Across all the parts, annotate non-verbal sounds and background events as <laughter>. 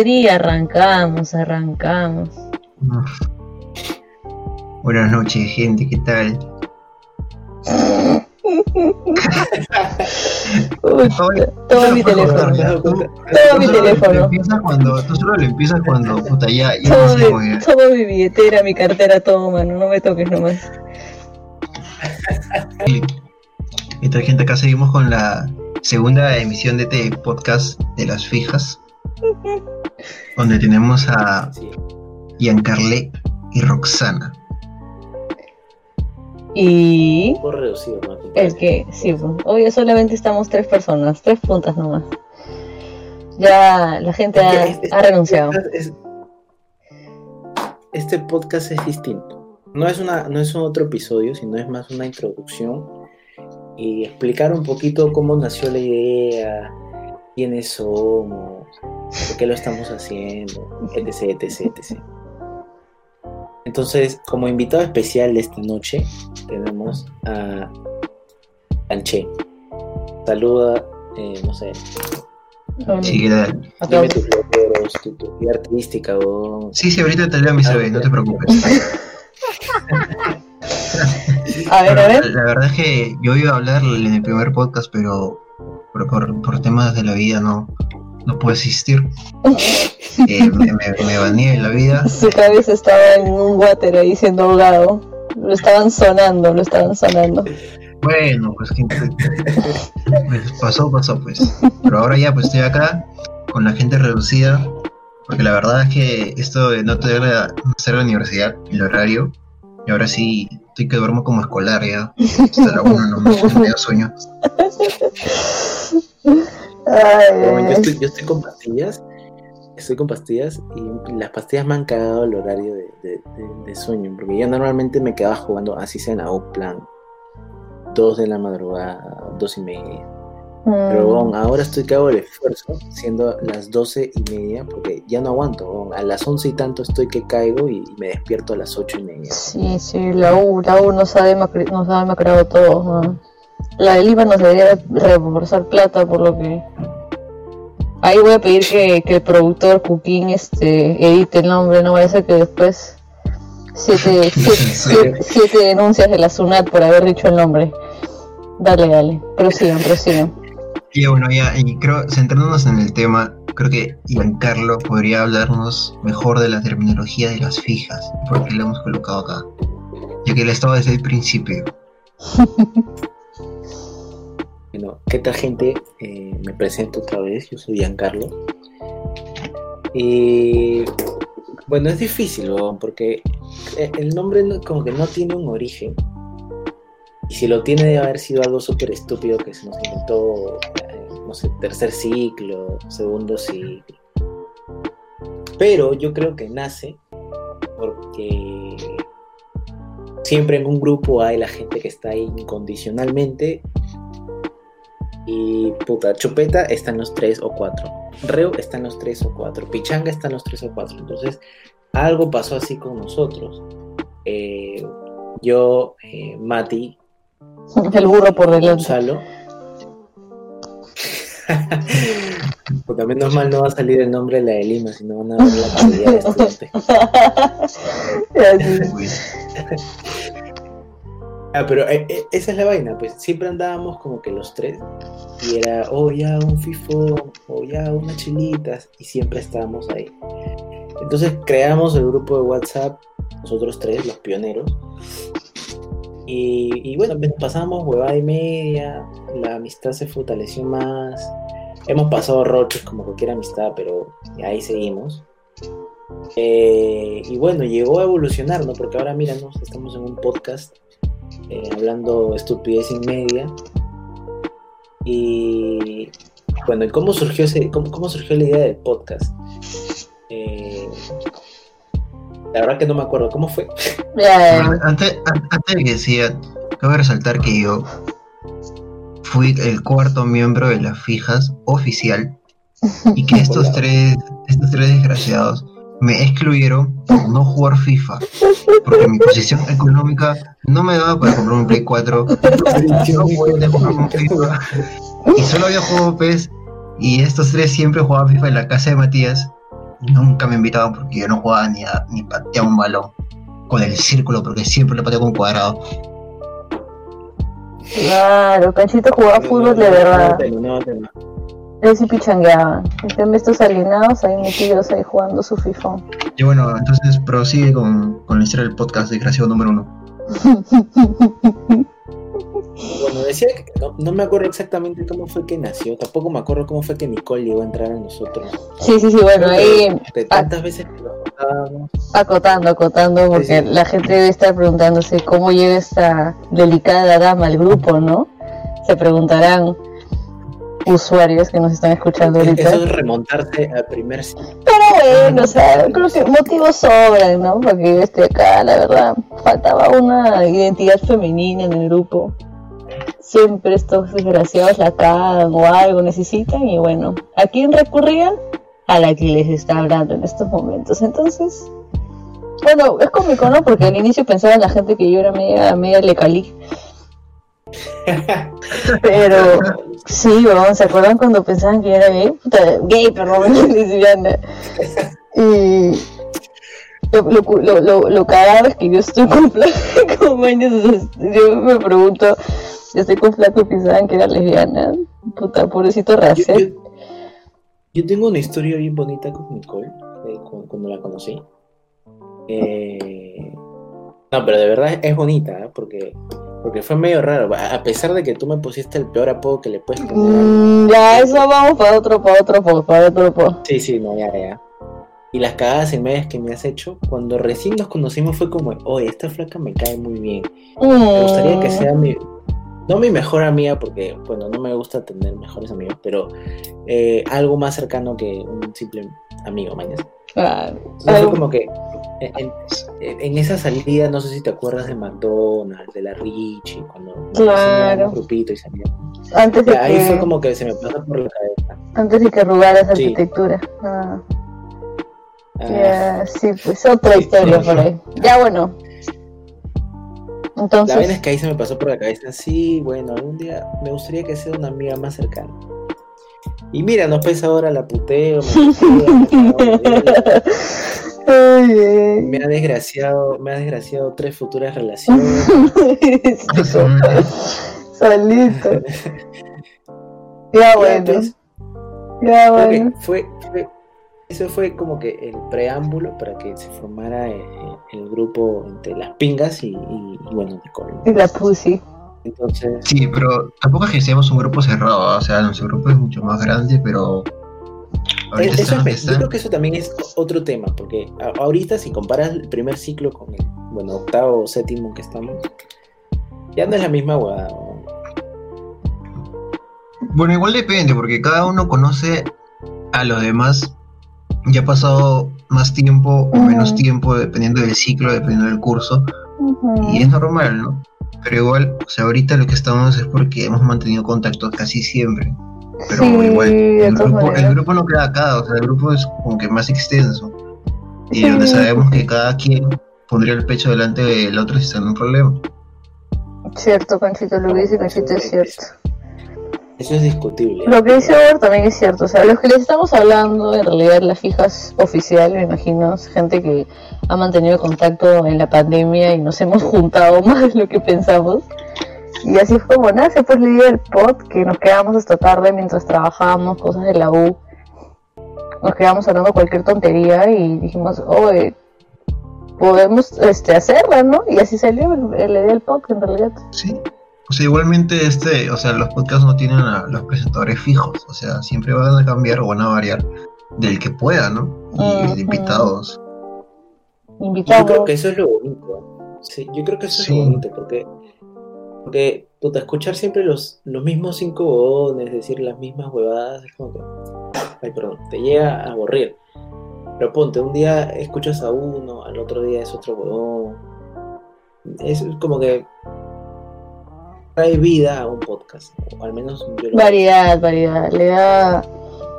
Tri, arrancamos, arrancamos. Buenas noches, gente, ¿qué tal? Uy, toma mi teléfono. Toma mi teléfono. Empieza cuando, tú solo lo empiezas cuando, puta, ya, ya Toma no sé, mi, toma mi billetera, mi cartera, todo, mano. No me toques nomás. ¿Qué tal, gente? Acá seguimos con la segunda emisión de este podcast de las fijas, <laughs> donde tenemos a. Giancarle y Roxana. Y Un poco reducido, el que, sí, pues, hoy solamente estamos tres personas, tres puntas nomás. Ya la gente ha, Este- ha renunciado. es- Este podcast es distinto. No es, una, no es un otro episodio, sino es más una introducción y explicar un poquito cómo nació la idea, quiénes somos, por qué lo estamos haciendo, etc, etc, etc. Entonces, como invitado especial de esta noche, tenemos a Anche. Saluda, eh, no sé, Sí, ¿qué tal? Dime tus logros, tu, tu vida artística, weón. Sí, sí, ahorita te leo mi CV, no te preocupes. A ver, a ver. La verdad es que yo iba a hablar en el primer podcast, pero por, por- por temas de la vida no, no puedo asistir. <laughs> Eh, me, me, me baneé de la vida. Su cabeza estaba en un water ahí siendo ahogado. Lo estaban sonando, lo estaban sonando. Bueno, pues, que- pues, pasó, pasó, pues. Pero ahora ya, pues estoy acá con la gente reducida, porque la verdad es que esto de no tener la, no hacer la universidad, el horario, y ahora sí estoy que duermo como escolar ya. Hasta la una no me da sueño. Ay, yo, estoy, yo estoy con pastillas, estoy con pastillas y las pastillas me han cagado el horario de, de- de- de sueño, porque yo normalmente me quedaba jugando así sea en plan, dos de la madrugada, dos y media. Pero Mm, weón, ahora estoy que hago el esfuerzo, siendo las doce y media, porque ya no aguanto. A las once y tanto estoy que caigo y me despierto a las ocho y media. Sí, sí, la U, la U nos ha, demacri- nos ha demacrado todo. ¿no? La del IVA nos debería reembolsar plata por lo que... Ahí voy a pedir que, que el productor Cooking este, edite el nombre, no vaya a ser que después siete, <laughs> siete, siete- siete denuncias de la SUNAT por haber dicho el nombre. Dale, dale, prosigan, prosigan. Y bueno, ya, y creo, centrándonos en el tema, creo que Giancarlo podría hablarnos mejor de la terminología de las fijas, porque lo hemos colocado acá, ya que él estaba desde el principio. <laughs> Bueno, ¿qué tal gente? Eh, me presento otra vez, yo soy Giancarlo. Y bueno, es difícil, porque eh, el nombre no- como que no tiene un origen. Y si lo tiene debe haber sido algo súper estúpido que se nos inventó, eh, no sé, tercer ciclo, segundo ciclo. Pero yo creo que nace porque siempre en un grupo hay la gente que está ahí incondicionalmente y puta, Chupeta está en los tres o cuatro. Reo está en los tres o cuatro. Pichanga está en los tres o cuatro. Entonces, algo pasó así con nosotros. Eh, yo, eh, Mati, <laughs> El burro por delante. Gonzalo. <laughs> Porque menos mal no va a salir el nombre de la de Lima, sino van a ver la calidad de estudiante. Así. Uy, Ah, pero eh, esa es la vaina, pues siempre andábamos como que los tres y era, oh ya, un FIFO, o ya, unas chilitas, y siempre estábamos ahí. Entonces creamos el grupo de WhatsApp, nosotros tres, los pioneros, y, bueno, pues, pasamos huevada y media, la amistad se fortaleció más, hemos pasado roches como cualquier amistad, pero ahí seguimos. Eh, y bueno, llegó a evolucionar, ¿no? Porque ahora míranos, estamos en un podcast eh, hablando estupidez y media. Y bueno, ¿y cómo surgió ese, cómo, cómo surgió la idea del podcast? Eh, la verdad que no me acuerdo cómo fue. Ya, Antes, an- antes de que decía, cabe resaltar que yo fui el cuarto miembro de las fijas oficial y que estos <laughs> tres, estos tres desgraciados me excluyeron por no jugar FIFA, porque mi posición económica no me daba para comprar un Play 4, <laughs> no podía comprarme un FIFA, y solo había jugado PES, y estos tres siempre jugaban FIFA en la casa de Matías, nunca me invitaban porque yo no jugaba ni, a, ni pateaba un balón con el círculo, porque siempre lo pateaba con cuadrado. Claro, Canchito jugaba fútbol de verdad. Él sí pichangueaba. En cambio, estos alienados ahí metidos ahí jugando su FIFA. Y bueno, entonces prosigue con, con la historia del podcast, desgraciado número uno. <laughs> Bueno, decía que no, no me acuerdo exactamente cómo fue que nació, tampoco me acuerdo cómo fue que Nicole llegó a entrar a nosotros. Sí, sí, sí, bueno, ahí De tantas veces que lo contábamos. acotando, acotando, porque Sí, sí. la gente debe estar preguntándose cómo llega esta delicada dama al grupo, ¿no? Se preguntarán usuarios que nos están escuchando ahorita. Eso es remontarse al primer ciclo. Pero bueno, o sea, creo que motivos sobran, ¿no? Para que yo esté acá, la verdad. Faltaba una identidad femenina en el grupo. Siempre estos desgraciados la cagan o algo necesitan y bueno, ¿a quién recurrían? A la que les está hablando en estos momentos. Entonces, bueno, es cómico, ¿no? Porque al inicio pensaba la gente que yo era media, media lecalí. <laughs> Pero sí, weón, ¿se acuerdan cuando pensaban que era gay? Puta, gay, perdón, <laughs> lesbiana. Y lo, lo, lo, lo, lo cagado es que yo estoy con <laughs> años, yo me pregunto, yo estoy con flaco y pensaban que era lesbiana. Puta, pobrecito Racet. yo- yo tengo una historia bien bonita con Nicole, eh, cu- cuando la conocí. Eh, no, pero de verdad es bonita, ¿eh? porque, porque fue medio raro. A pesar de que tú me pusiste el peor apodo que le puedes poner. Mm, ya, eso vamos para otro, para otro, para, para otro, para. Sí, sí, no, ya, ya. Y las cagadas en medias que me has hecho, cuando recién nos conocimos fue como, oye, esta flaca me cae muy bien. Me gustaría Mm. que sea mi, no mi mejor amiga, porque, bueno, no me gusta tener mejores amigos, pero eh, algo más cercano que un simple amigo, mañana. Claro. fue Algo- como que en, esa salida, no sé si te acuerdas de McDonald's, de la Richie, cuando Claro. un grupito y salíamos. Antes de Ahí fue que, como que se me pasó por la cabeza. antes de que arrugaras Sí. arquitectura. Ah. Ah, sí, pues otra Sí, historia sí. por ahí. Ya bueno. La Entonces, vaina es que ahí se me pasó por la cabeza, sí, bueno, algún día me gustaría que sea una amiga más cercana. Y mira, no pesa ahora la puteo, me, <laughs> me ha desgraciado, me ha desgraciado tres futuras relaciones. <laughs> Solito. <laughs> Ya bueno. Entonces, Ya bueno. fue, fue- eso fue como que el preámbulo para que se formara el, el grupo entre las pingas y, y- y, bueno. Y la pussy. Entonces, Sí, pero tampoco es que seamos un grupo cerrado, ¿ah? o sea, nuestro grupo es mucho más grande, pero ahorita eso está es, donde yo creo que eso también es otro tema, porque a- ahorita si comparas el primer ciclo con el, bueno, octavo o séptimo que estamos, ya no es la misma. ¿no? Bueno, igual depende, porque cada uno conoce a los demás. Ya ha pasado más tiempo o menos tiempo, dependiendo del ciclo, dependiendo del curso, y es normal, ¿no? Pero igual, o sea, ahorita lo que estamos es porque hemos mantenido contacto casi siempre. Pero Sí, igual, el grupo, el grupo no queda acá, o sea, el grupo es como que más extenso. Y Sí. donde sabemos que cada quien pondría el pecho delante del otro si está en un problema. Cierto, Conchito, que dice Conchito es cierto. Eso es discutible. Lo que dice Over también es cierto. O sea, los que les estamos hablando, en realidad, las fijas oficial, me imagino, es gente que ha mantenido contacto en la pandemia y nos hemos juntado <laughs> más de lo que pensamos. Y así fue como nace, pues, la idea del pod, que nos quedábamos hasta tarde mientras trabajábamos cosas de la U. Nos quedábamos hablando cualquier tontería y dijimos, oye, podemos este, hacerla, ¿no? Y así salió el- la idea del pod, en realidad. Sí. O sea, igualmente este, o sea, los podcasts no tienen a los presentadores fijos, o sea, siempre van a cambiar o van a variar del que pueda, ¿no? Y Ujú. de invitados. Yo Invitados. creo que eso es lo bonito. Sí, yo creo que eso Sí. es lo bonito, porque, porque puta, escuchar siempre los, los mismos cinco bodones, decir las mismas huevadas, es como que, ay, perdón, te llega a aburrir. Pero ponte, un día escuchas a uno, al otro día es otro huevón. Es como que trae vida a un podcast. O al menos yo lo Variedad, variedad. Le da,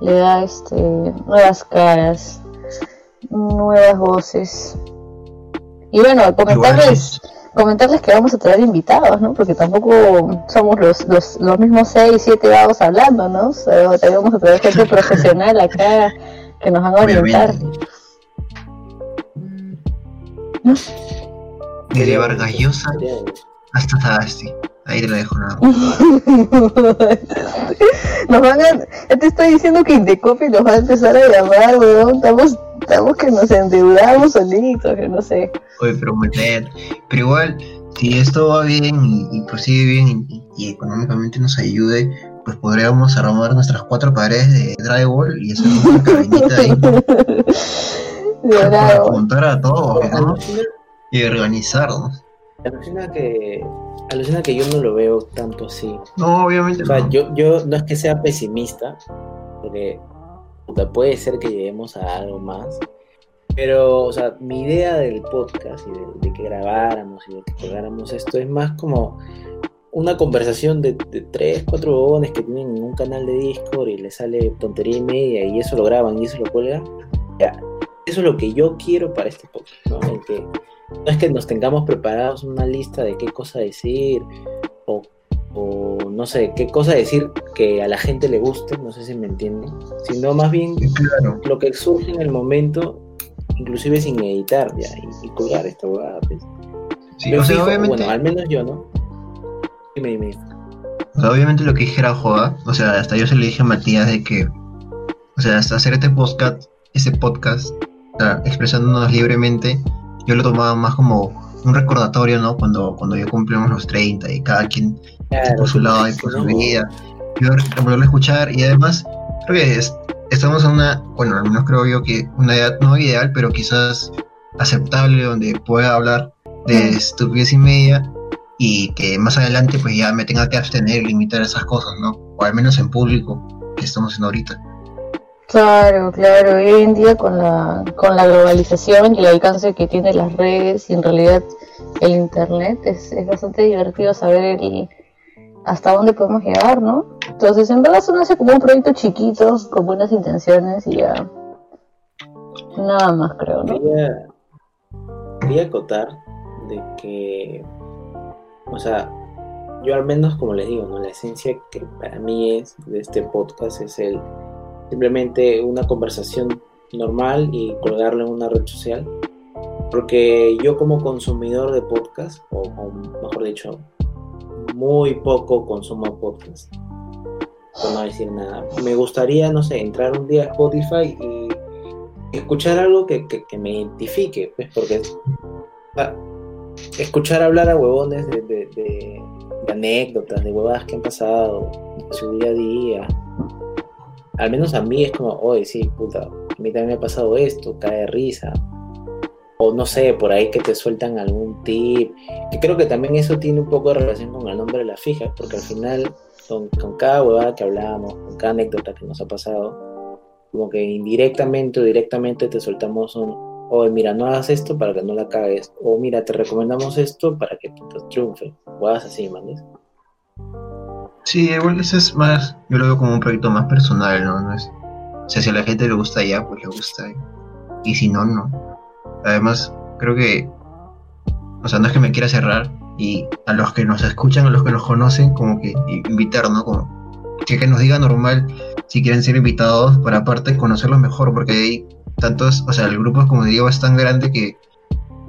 le da este, nuevas caras, nuevas voces. Y bueno, comentarles, comentarles que vamos a traer invitados, ¿no? Porque tampoco somos los, los, los mismos 6, 7 vagos hablando, ¿no? O sea, también vamos a traer gente <laughs> profesional acá que nos van a orientar. Desde Vargas Llosa hasta Sagasti. Ahí te lo dejo nada más. <laughs> nos van a, te estoy diciendo que Indecopi nos va a empezar a llamar, weón. Estamos, estamos que nos endeudamos solitos, que no sé. Oye, pero bien. Pero igual, si esto va bien y, y prosigue bien y, y económicamente nos ayude, pues podríamos armar nuestras cuatro paredes de drywall y hacer una <laughs> cabinita ahí De para verdad, juntar a todos, Y organizarnos. Alucina que alucina que yo no lo veo tanto así. No, obviamente O sea, no. yo, yo no es que sea pesimista, porque puta, puede ser que lleguemos a algo más. Pero, o sea, mi idea del podcast y de, de que grabáramos y de que colgáramos esto es más como una conversación de, de tres, cuatro bobones que tienen un canal de Discord y les sale tontería y media y eso lo graban y eso lo cuelgan. Ya, eso es lo que yo quiero para este podcast, ¿no? El que, no es que nos tengamos preparados una lista de qué cosa decir o o no sé, qué cosa decir que a la gente le guste, no sé si me entienden, sino más bien Claro. lo que surge en el momento, inclusive sin editar ya, y, y colgar esta huevada. Pues. Sí, Yo o sea, fijo, obviamente, bueno, al menos yo, ¿no? Dime, dime. o sea, obviamente lo que dije era joda. O sea, hasta yo se le dije a Matías de que, o sea, hasta hacer este podcast, este podcast, o sea, expresándonos libremente, yo lo tomaba más como un recordatorio, ¿no? Cuando, cuando ya cumplimos los 30 y cada quien Claro, por su lado y por su vida. Yo volverlo a escuchar y además creo que es- estamos en una, bueno, al menos creo yo que una edad no ideal, pero quizás aceptable donde pueda hablar de estupidez y media y que más adelante pues ya me tenga que abstener y limitar esas cosas, ¿no? O al menos en público, que estamos haciendo ahorita. Claro, claro. Hoy en día con la, con la globalización y el alcance que tienen las redes y en realidad el internet es, bastante divertido saber el- hasta dónde podemos llegar, ¿no? Entonces, en verdad, eso nace como un proyecto chiquito, con buenas intenciones y ya. Nada más, creo, ¿no? Quería, quería acotar de que, o sea, yo al menos, como les digo, ¿no? la esencia que para mí es de este podcast es el simplemente una conversación normal y colgarlo en una red social. Porque yo como consumidor de podcast, o, mejor dicho, muy poco consumo podcast, por no decir nada. Me gustaría, no sé, entrar un día a Spotify y escuchar algo que, que- me identifique, pues, porque sea, escuchar hablar a huevones de, de- de- de anécdotas, de huevadas que han pasado, de su día a día, al menos a mí es como, oye, sí, puta, a mí también me ha pasado esto, cae risa. O no sé, por ahí que te sueltan algún tip. Que creo que también eso tiene un poco de relación con el nombre de la fija, porque al final, con, cada huevada que hablamos, con cada anécdota que nos ha pasado, como que indirectamente o directamente te soltamos un, oye, mira, no hagas esto para que no la cagues. O mira, te recomendamos esto para que puta, triunfe. Huevadas así, ¿manes? Sí, igual eso es más, yo lo veo como un proyecto más personal, ¿no? No es, o sea, si a la gente le gusta ya, pues le gusta. Y si no, no. Además, creo que, o sea, no es que me quiera cerrar y a los que nos escuchan, a los que nos conocen, como que invitar, ¿no? Como que, que nos diga normal si quieren ser invitados para aparte conocerlos mejor, porque hay tantos, o sea, el grupo, como digo, es tan grande que,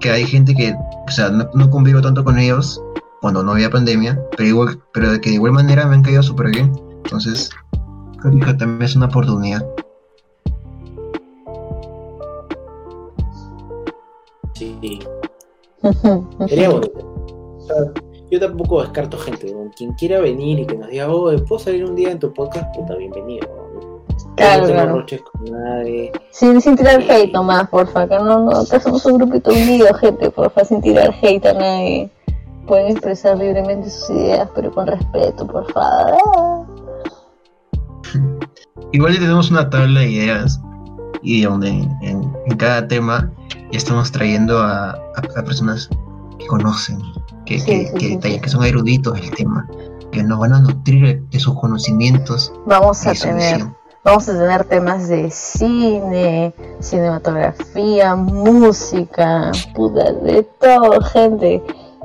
que hay gente que, o sea, no, no convivo tanto con ellos cuando no había pandemia, pero igual, pero de que de igual manera me han caído súper bien. Entonces, creo que también es una oportunidad. Sí, sería bonito. O sea, yo tampoco descarto gente. ¿no? Quien quiera venir y que nos diga, oh, ¿puedo salir un día en tu podcast? Puta, bienvenido. ¿no? Claro, no roches con nadie. Sin, sin tirar hate nomás, porfa, que no, no, acá somos un grupito unido, gente, porfa, sin tirar hate a nadie. Pueden expresar libremente sus ideas, pero con respeto, porfa. Ah. Igual ya tenemos una tabla de ideas y donde en, en cada tema estamos trayendo a, a- a personas que conocen, que, Sí, que, sí, que sí, detallan, sí. que son eruditos del tema, que nos van a nutrir de sus conocimientos Vamos a tener, visión. vamos a tener temas de cine, cinematografía, música, puta, de todo, gente.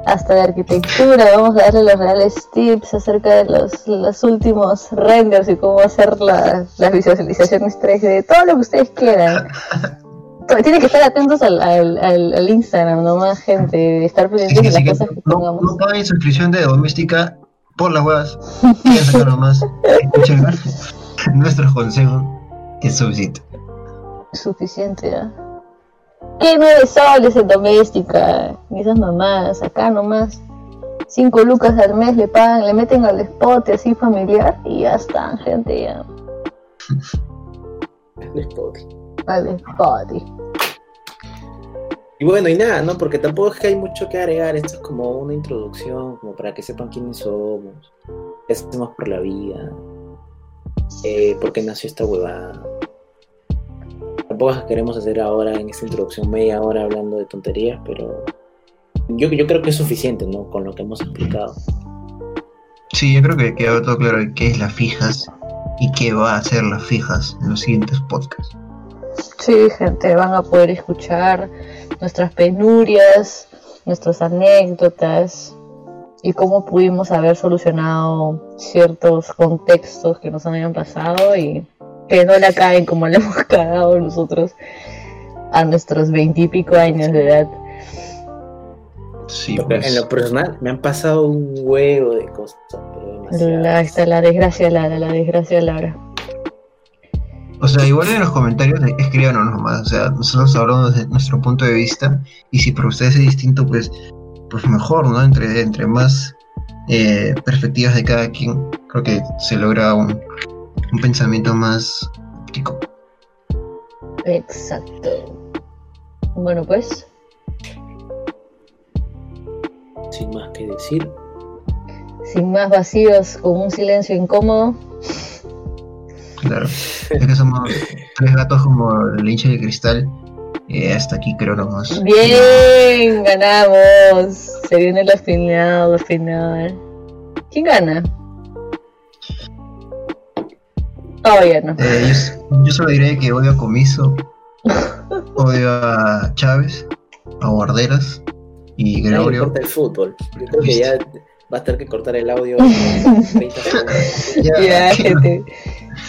Hasta de arquitectura, vamos a darle los reales tips acerca de los, los últimos renders y cómo hacer la- las visualizaciones 3D, todo lo que ustedes quieran. <laughs> Tienen que estar atentos al, al, al- al Instagram nomás, gente, estar pendientes de las cosas que no, pongamos. no paguen suscripción de doméstica por las huevas. Acá nomás. Escuchen <laughs> nuestros consejos. Es suficiente. suficiente ya. ¿Qué nueve soles en doméstica? Esas mamás, acá nomás. Cinco lucas al mes le pagan, le meten al spot así familiar y ya están, gente, ya. El <laughs> spot. Al spot. Y bueno, y nada, ¿no? Porque tampoco es que hay mucho que agregar. Esto es como una introducción, como para que sepan quiénes somos, qué hacemos por la vida, eh, por qué nació esta huevada. Tampoco es que queremos hacer ahora en esta introducción media hora hablando de tonterías, pero yo, yo creo que es suficiente, ¿no? Con lo que hemos explicado. Sí, yo creo que quedó todo claro qué es las fijas y qué va a hacer las fijas en los siguientes podcasts. Sí, gente, van a poder escuchar nuestras penurias, nuestras anécdotas y cómo pudimos haber solucionado ciertos contextos que nos habían pasado y que no la caen como la <laughs> hemos cagado nosotros a nuestros veintipico años de edad. Sí, Porque pues. en lo personal me han pasado un huevo de cosas, pero. La, está la desgracia Lara, la desgracia Lara. O sea, igual en los comentarios escríbanos nomás. O sea, nosotros hablamos desde nuestro punto de vista. Y si para ustedes es distinto, pues, pues mejor, ¿no? Entre, entre más eh, perspectivas de cada quien, creo que se logra un, un pensamiento más óptico. Exacto. Bueno, pues, Sin más que decir. sin más vacíos, con un silencio incómodo. Claro. Es que somos tres gatos como el hincha de cristal. eh, hasta aquí creo nomás. Bien, ganamos. Se viene la final, la final. ¿Quién gana? No. Eh, yo, yo solo diré que odio a Comiso, <laughs> odio a Chávez, a Guarderas y Gregorio. importa el fútbol. Yo creo que ya va a tener que cortar el audio <laughs> en 30 segundos. Ya, gente.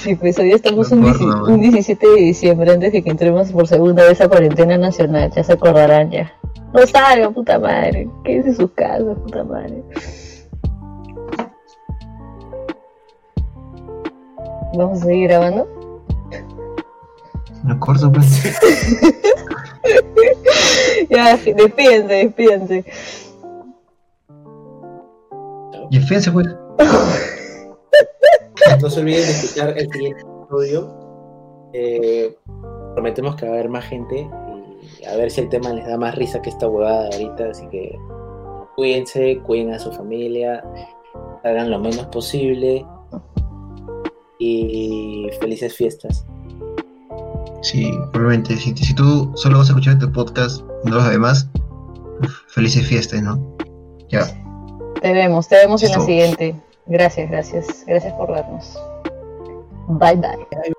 Sí, pues hoy estamos un, Me 17 acuerdo, un 17 de diciembre antes de que entremos por segunda vez a cuarentena nacional. Ya se acordarán ya. No salgan, puta madre. Quédense en sus casas, puta madre. Vamos a seguir grabando. Me acuerdo, pues. <laughs> Ya, despídense, despídense. Y fíjense, pues. No se olviden de escuchar el siguiente episodio. Eh, prometemos que va a haber más gente y a ver si el tema les da más risa que esta huevada de ahorita. Así que cuídense, cuiden a su familia, hagan lo menos posible y felices fiestas. Sí, probablemente. Si, si tú solo vas a escuchar este podcast, no los demás, felices fiestas, ¿no? Ya. Te vemos, te vemos en la siguiente. Gracias, gracias. Gracias por vernos. Bye bye.